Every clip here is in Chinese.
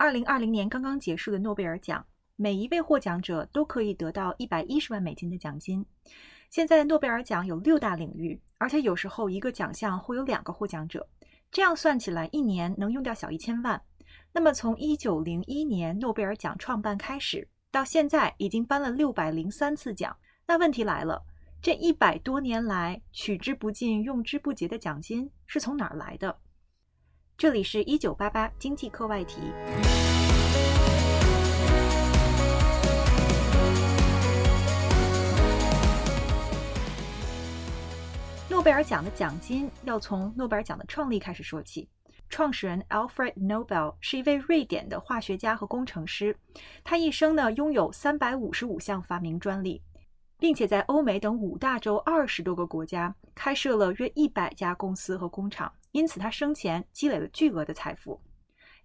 二零二零年刚刚结束的诺贝尔奖，每一位获奖者都可以得到一百一十万美金的奖金。现在的诺贝尔奖有六大领域，而且有时候一个奖项会有两个获奖者，这样算起来一年能用掉小一千万。那么从一九零一年诺贝尔奖创办开始，到现在已经颁了六百零三次奖。那问题来了，这一百多年来取之不尽、用之不竭的奖金是从哪儿来的？这里是一九八八经济课外题。诺贝尔奖的奖金要从诺贝尔奖的创立开始说起。创始人 Alfred Nobel 是一位瑞典的化学家和工程师，他一生呢拥有三百五十五项发明专利。并且在欧美等五大洲二十多个国家开设了约一百家公司和工厂，因此他生前积累了巨额的财富。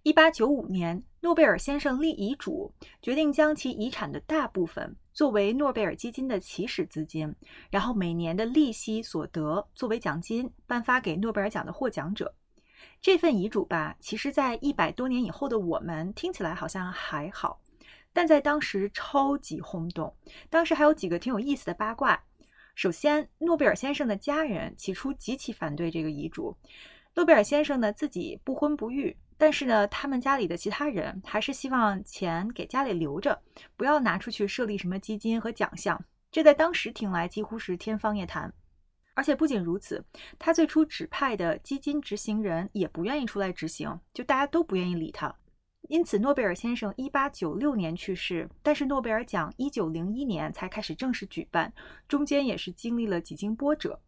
一八九五年，诺贝尔先生立遗嘱，决定将其遗产的大部分作为诺贝尔基金的起始资金，然后每年的利息所得作为奖金颁发给诺贝尔奖的获奖者。这份遗嘱吧，其实，在一百多年以后的我们听起来好像还好。但在当时超级轰动，当时还有几个挺有意思的八卦。首先，诺贝尔先生的家人起初极其反对这个遗嘱。诺贝尔先生呢自己不婚不育，但是呢，他们家里的其他人还是希望钱给家里留着，不要拿出去设立什么基金和奖项。这在当时听来几乎是天方夜谭。而且不仅如此，他最初指派的基金执行人也不愿意出来执行，就大家都不愿意理他。因此，诺贝尔先生一八九六年去世，但是诺贝尔奖一九零一年才开始正式举办，中间也是经历了几经波折。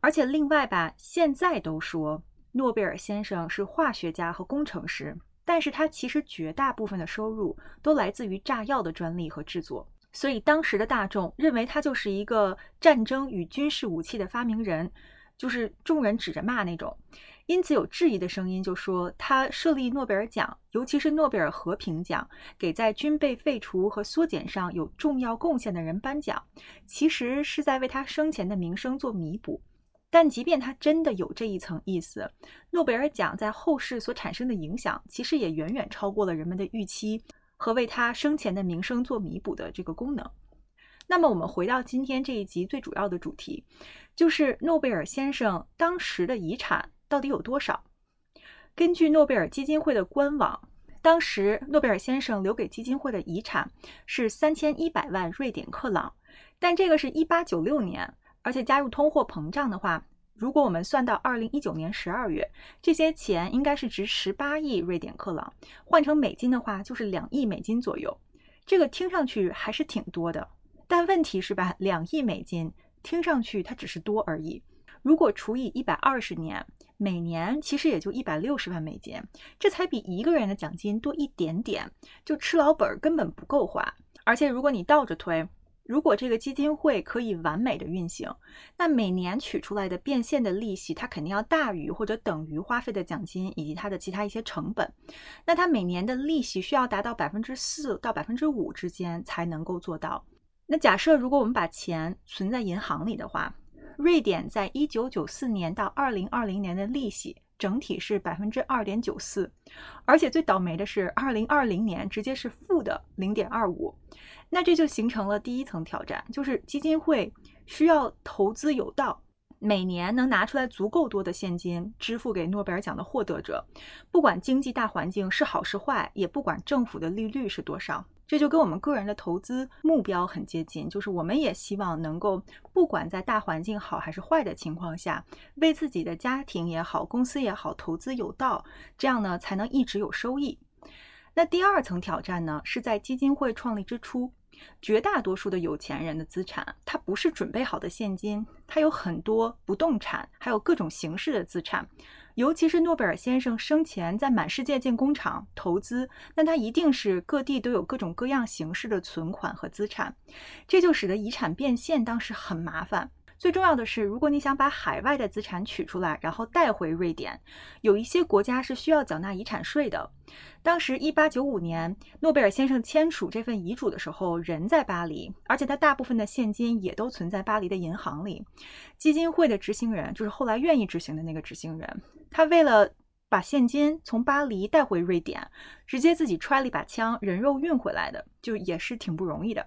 而且，另外吧，现在都说诺贝尔先生是化学家和工程师，但是他其实绝大部分的收入都来自于炸药的专利和制作，所以当时的大众认为他就是一个战争与军事武器的发明人，就是众人指着骂那种。因此，有质疑的声音就说，他设立诺贝尔奖，尤其是诺贝尔和平奖，给在军备废除和缩减上有重要贡献的人颁奖，其实是在为他生前的名声做弥补。但即便他真的有这一层意思，诺贝尔奖在后世所产生的影响，其实也远远超过了人们的预期和为他生前的名声做弥补的这个功能。那么，我们回到今天这一集最主要的主题，就是诺贝尔先生当时的遗产。到底有多少？根据诺贝尔基金会的官网，当时诺贝尔先生留给基金会的遗产是三千一百万瑞典克朗，但这个是一八九六年，而且加入通货膨胀的话，如果我们算到二零一九年十二月，这些钱应该是值十八亿瑞典克朗，换成美金的话就是两亿美金左右。这个听上去还是挺多的，但问题是吧，两亿美金听上去它只是多而已，如果除以一百二十年。每年其实也就一百六十万美金，这才比一个人的奖金多一点点，就吃老本根本不够花。而且如果你倒着推，如果这个基金会可以完美的运行，那每年取出来的变现的利息，它肯定要大于或者等于花费的奖金以及它的其他一些成本。那它每年的利息需要达到百分之四到百分之五之间才能够做到。那假设如果我们把钱存在银行里的话，瑞典在一九九四年到二零二零年的利息整体是百分之二点九四，而且最倒霉的是二零二零年直接是负的零点二五，那这就形成了第一层挑战，就是基金会需要投资有道，每年能拿出来足够多的现金支付给诺贝尔奖的获得者，不管经济大环境是好是坏，也不管政府的利率是多少。这就跟我们个人的投资目标很接近，就是我们也希望能够，不管在大环境好还是坏的情况下，为自己的家庭也好，公司也好，投资有道，这样呢才能一直有收益。那第二层挑战呢，是在基金会创立之初，绝大多数的有钱人的资产，它不是准备好的现金，它有很多不动产，还有各种形式的资产。尤其是诺贝尔先生生前在满世界建工厂投资，那他一定是各地都有各种各样形式的存款和资产，这就使得遗产变现当时很麻烦。最重要的是，如果你想把海外的资产取出来，然后带回瑞典，有一些国家是需要缴纳遗产税的。当时，一八九五年，诺贝尔先生签署这份遗嘱的时候，人在巴黎，而且他大部分的现金也都存在巴黎的银行里。基金会的执行人，就是后来愿意执行的那个执行人，他为了把现金从巴黎带回瑞典，直接自己揣了一把枪，人肉运回来的，就也是挺不容易的。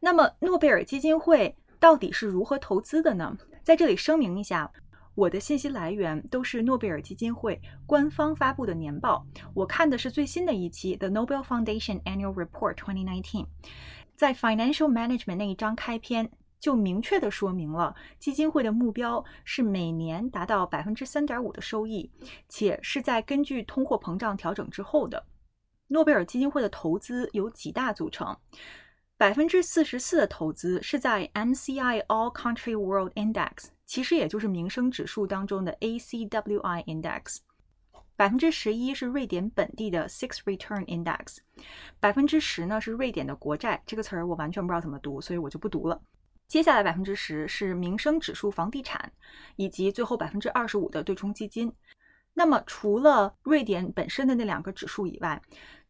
那么诺贝尔基金会到底是如何投资的呢？在这里声明一下，我的信息来源都是诺贝尔基金会官方发布的年报，我看的是最新的一期 The Nobel Foundation Annual Report 2019，在 Financial Management 那一章开篇。就明确的说明了基金会的目标是每年达到百分之三点五的收益，且是在根据通货膨胀调整之后的。诺贝尔基金会的投资由几大组成，百分之四十四的投资是在 MCI All Country World Index，其实也就是民生指数当中的 ACWI Index，百分之十一是瑞典本地的 Six Return Index，百分之十呢是瑞典的国债，这个词儿我完全不知道怎么读，所以我就不读了。接下来百分之十是民生指数房地产，以及最后百分之二十五的对冲基金。那么除了瑞典本身的那两个指数以外，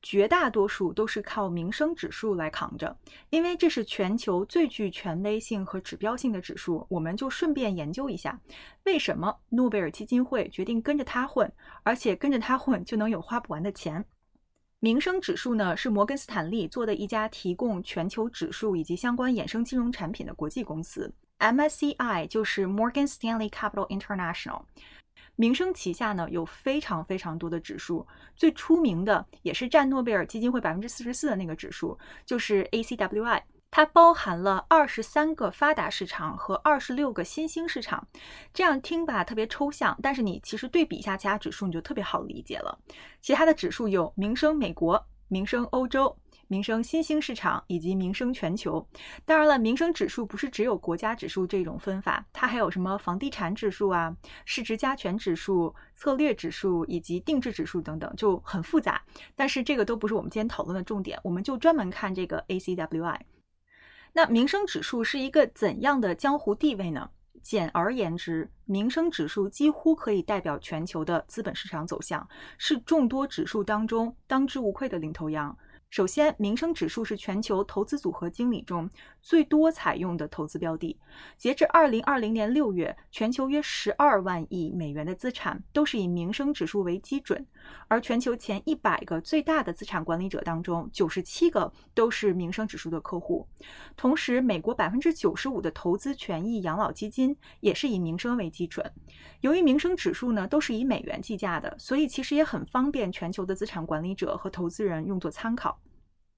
绝大多数都是靠民生指数来扛着，因为这是全球最具权威性和指标性的指数。我们就顺便研究一下，为什么诺贝尔基金会决定跟着它混，而且跟着它混就能有花不完的钱。民生指数呢，是摩根斯坦利做的一家提供全球指数以及相关衍生金融产品的国际公司。MSCI 就是 Morgan Stanley Capital International。民生旗下呢有非常非常多的指数，最出名的也是占诺贝尔基金会百分之四十四的那个指数，就是 ACWI。它包含了二十三个发达市场和二十六个新兴市场，这样听吧特别抽象，但是你其实对比一下其他指数，你就特别好理解了。其他的指数有民生美国、民生欧洲、民生新兴市场以及民生全球。当然了，民生指数不是只有国家指数这种分法，它还有什么房地产指数啊、市值加权指数、策略指数以及定制指数等等，就很复杂。但是这个都不是我们今天讨论的重点，我们就专门看这个 ACWI。那民生指数是一个怎样的江湖地位呢？简而言之，民生指数几乎可以代表全球的资本市场走向，是众多指数当中当之无愧的领头羊。首先，民生指数是全球投资组合经理中最多采用的投资标的。截至二零二零年六月，全球约十二万亿美元的资产都是以民生指数为基准。而全球前一百个最大的资产管理者当中，九十七个都是民生指数的客户。同时，美国百分之九十五的投资权益养老基金也是以民生为基准。由于民生指数呢都是以美元计价的，所以其实也很方便全球的资产管理者和投资人用作参考。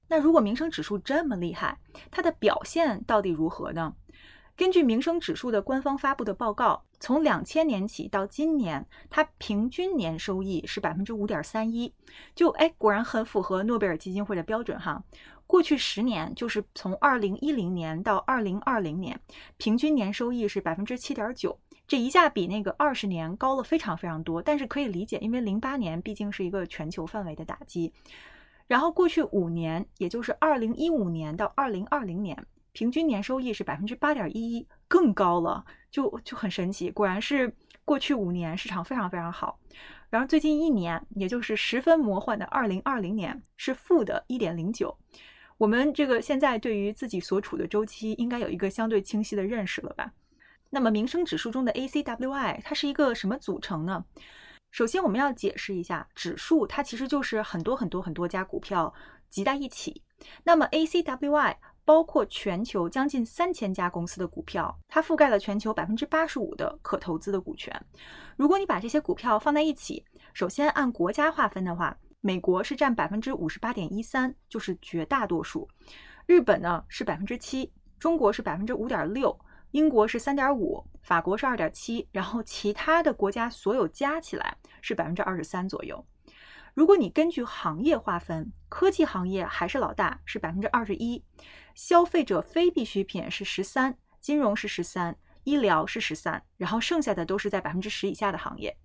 那如果民生指数这么厉害，它的表现到底如何呢？根据民生指数的官方发布的报告，从两千年起到今年，它平均年收益是百分之五点三一，就哎，果然很符合诺贝尔基金会的标准哈。过去十年，就是从二零一零年到二零二零年，平均年收益是百分之七点九，这一下比那个二十年高了非常非常多。但是可以理解，因为零八年毕竟是一个全球范围的打击。然后过去五年，也就是二零一五年到二零二零年，平均年收益是百分之八点一一，更高了，就就很神奇。果然是过去五年市场非常非常好。然后最近一年，也就是十分魔幻的二零二零年，是负的一点零九。我们这个现在对于自己所处的周期，应该有一个相对清晰的认识了吧？那么民生指数中的 ACWI 它是一个什么组成呢？首先，我们要解释一下，指数它其实就是很多很多很多家股票集在一起。那么，ACWY 包括全球将近三千家公司的股票，它覆盖了全球百分之八十五的可投资的股权。如果你把这些股票放在一起，首先按国家划分的话，美国是占百分之五十八点一三，就是绝大多数；日本呢是百分之七，中国是百分之五点六。英国是三点五，法国是二点七，然后其他的国家所有加起来是百分之二十三左右。如果你根据行业划分，科技行业还是老大，是百分之二十一；消费者非必需品是十三，金融是十三，医疗是十三，然后剩下的都是在百分之十以下的行业。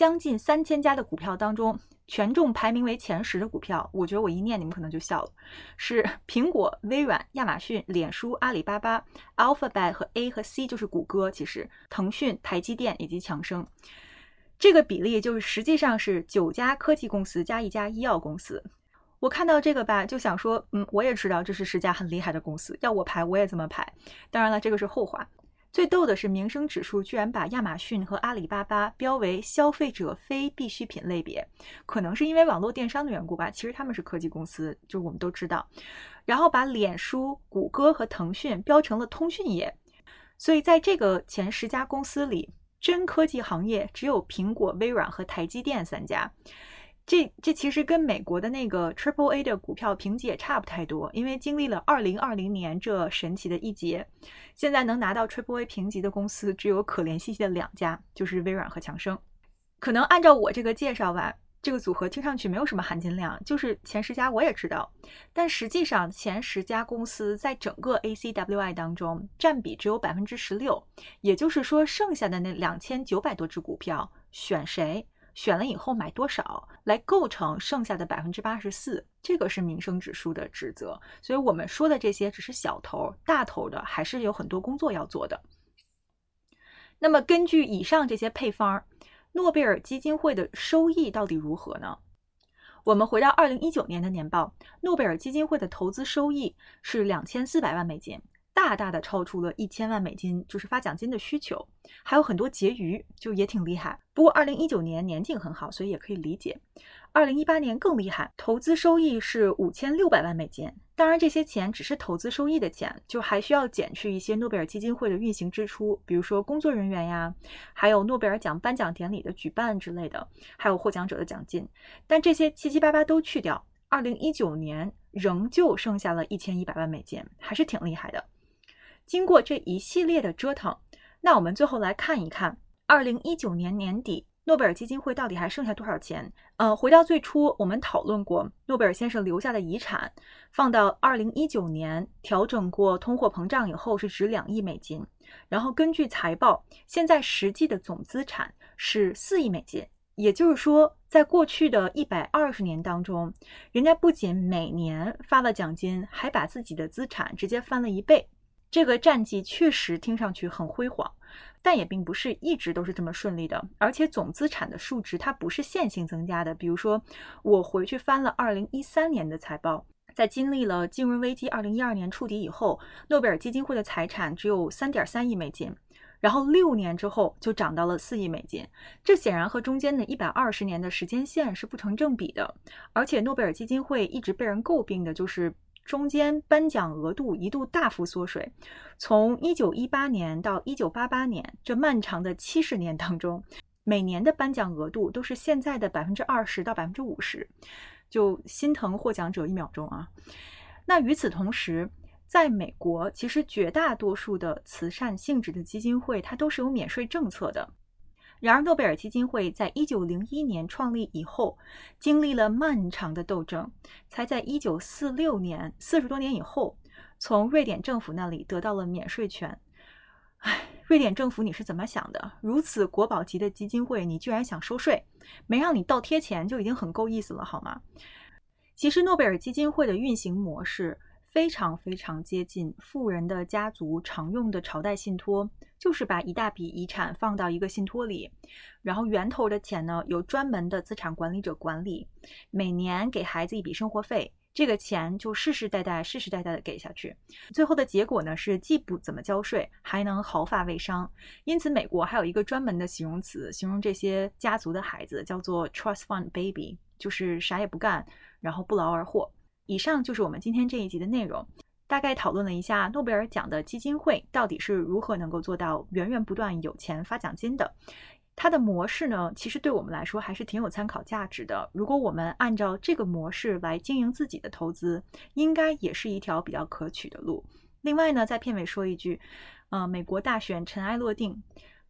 将近三千家的股票当中。权重排名为前十的股票，我觉得我一念你们可能就笑了，是苹果、微软、亚马逊、脸书、阿里巴巴、Alphabet 和 A 和 C 就是谷歌，其实腾讯、台积电以及强生，这个比例就是实际上是九家科技公司加一家医药公司。我看到这个吧，就想说，嗯，我也知道这是十家很厉害的公司，要我排我也这么排。当然了，这个是后话。最逗的是，民生指数居然把亚马逊和阿里巴巴标为消费者非必需品类别，可能是因为网络电商的缘故吧。其实他们是科技公司，就我们都知道。然后把脸书、谷歌和腾讯标成了通讯业，所以在这个前十家公司里，真科技行业只有苹果、微软和台积电三家。这这其实跟美国的那个 Triple A 的股票评级也差不太多，因为经历了二零二零年这神奇的一劫，现在能拿到 Triple A 评级的公司只有可怜兮兮的两家，就是微软和强生。可能按照我这个介绍吧，这个组合听上去没有什么含金量，就是前十家我也知道，但实际上前十家公司在整个 ACWI 当中占比只有百分之十六，也就是说剩下的那两千九百多只股票选谁？选了以后买多少来构成剩下的百分之八十四，这个是民生指数的职责。所以我们说的这些只是小头，大头的还是有很多工作要做的。那么根据以上这些配方，诺贝尔基金会的收益到底如何呢？我们回到二零一九年的年报，诺贝尔基金会的投资收益是两千四百万美金。大大的超出了一千万美金，就是发奖金的需求，还有很多结余，就也挺厉害。不过二零一九年年景很好，所以也可以理解。二零一八年更厉害，投资收益是五千六百万美金。当然，这些钱只是投资收益的钱，就还需要减去一些诺贝尔基金会的运行支出，比如说工作人员呀，还有诺贝尔奖颁奖典礼的举办之类的，还有获奖者的奖金。但这些七七八八都去掉，二零一九年仍旧剩下了一千一百万美金，还是挺厉害的。经过这一系列的折腾，那我们最后来看一看，二零一九年年底诺贝尔基金会到底还剩下多少钱？呃，回到最初，我们讨论过诺贝尔先生留下的遗产，放到二零一九年调整过通货膨胀以后是值两亿美金，然后根据财报，现在实际的总资产是四亿美金，也就是说，在过去的一百二十年当中，人家不仅每年发了奖金，还把自己的资产直接翻了一倍。这个战绩确实听上去很辉煌，但也并不是一直都是这么顺利的。而且总资产的数值它不是线性增加的。比如说，我回去翻了二零一三年的财报，在经历了金融危机二零一二年触底以后，诺贝尔基金会的财产只有三点三亿美金，然后六年之后就涨到了四亿美金。这显然和中间的一百二十年的时间线是不成正比的。而且诺贝尔基金会一直被人诟病的就是。中间颁奖额度一度大幅缩水，从一九一八年到一九八八年这漫长的七十年当中，每年的颁奖额度都是现在的百分之二十到百分之五十，就心疼获奖者一秒钟啊。那与此同时，在美国，其实绝大多数的慈善性质的基金会，它都是有免税政策的。然而，诺贝尔基金会在一九零一年创立以后，经历了漫长的斗争，才在一九四六年四十多年以后，从瑞典政府那里得到了免税权。唉，瑞典政府你是怎么想的？如此国宝级的基金会，你居然想收税？没让你倒贴钱就已经很够意思了，好吗？其实，诺贝尔基金会的运行模式。非常非常接近富人的家族常用的朝代信托，就是把一大笔遗产放到一个信托里，然后源头的钱呢由专门的资产管理者管理，每年给孩子一笔生活费，这个钱就世世代代世世代代的给下去，最后的结果呢是既不怎么交税，还能毫发未伤。因此，美国还有一个专门的形容词形容这些家族的孩子，叫做 trust fund baby，就是啥也不干，然后不劳而获。以上就是我们今天这一集的内容，大概讨论了一下诺贝尔奖的基金会到底是如何能够做到源源不断有钱发奖金的。它的模式呢，其实对我们来说还是挺有参考价值的。如果我们按照这个模式来经营自己的投资，应该也是一条比较可取的路。另外呢，在片尾说一句，呃，美国大选尘埃落定，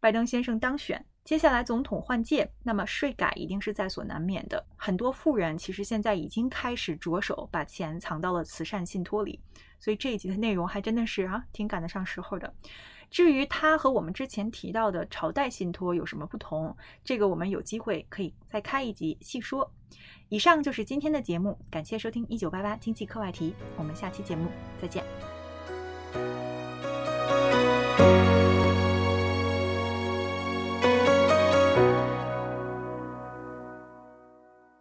拜登先生当选。接下来总统换届，那么税改一定是在所难免的。很多富人其实现在已经开始着手把钱藏到了慈善信托里，所以这一集的内容还真的是啊，挺赶得上时候的。至于它和我们之前提到的朝代信托有什么不同，这个我们有机会可以再开一集细说。以上就是今天的节目，感谢收听一九八八经济课外题，我们下期节目再见。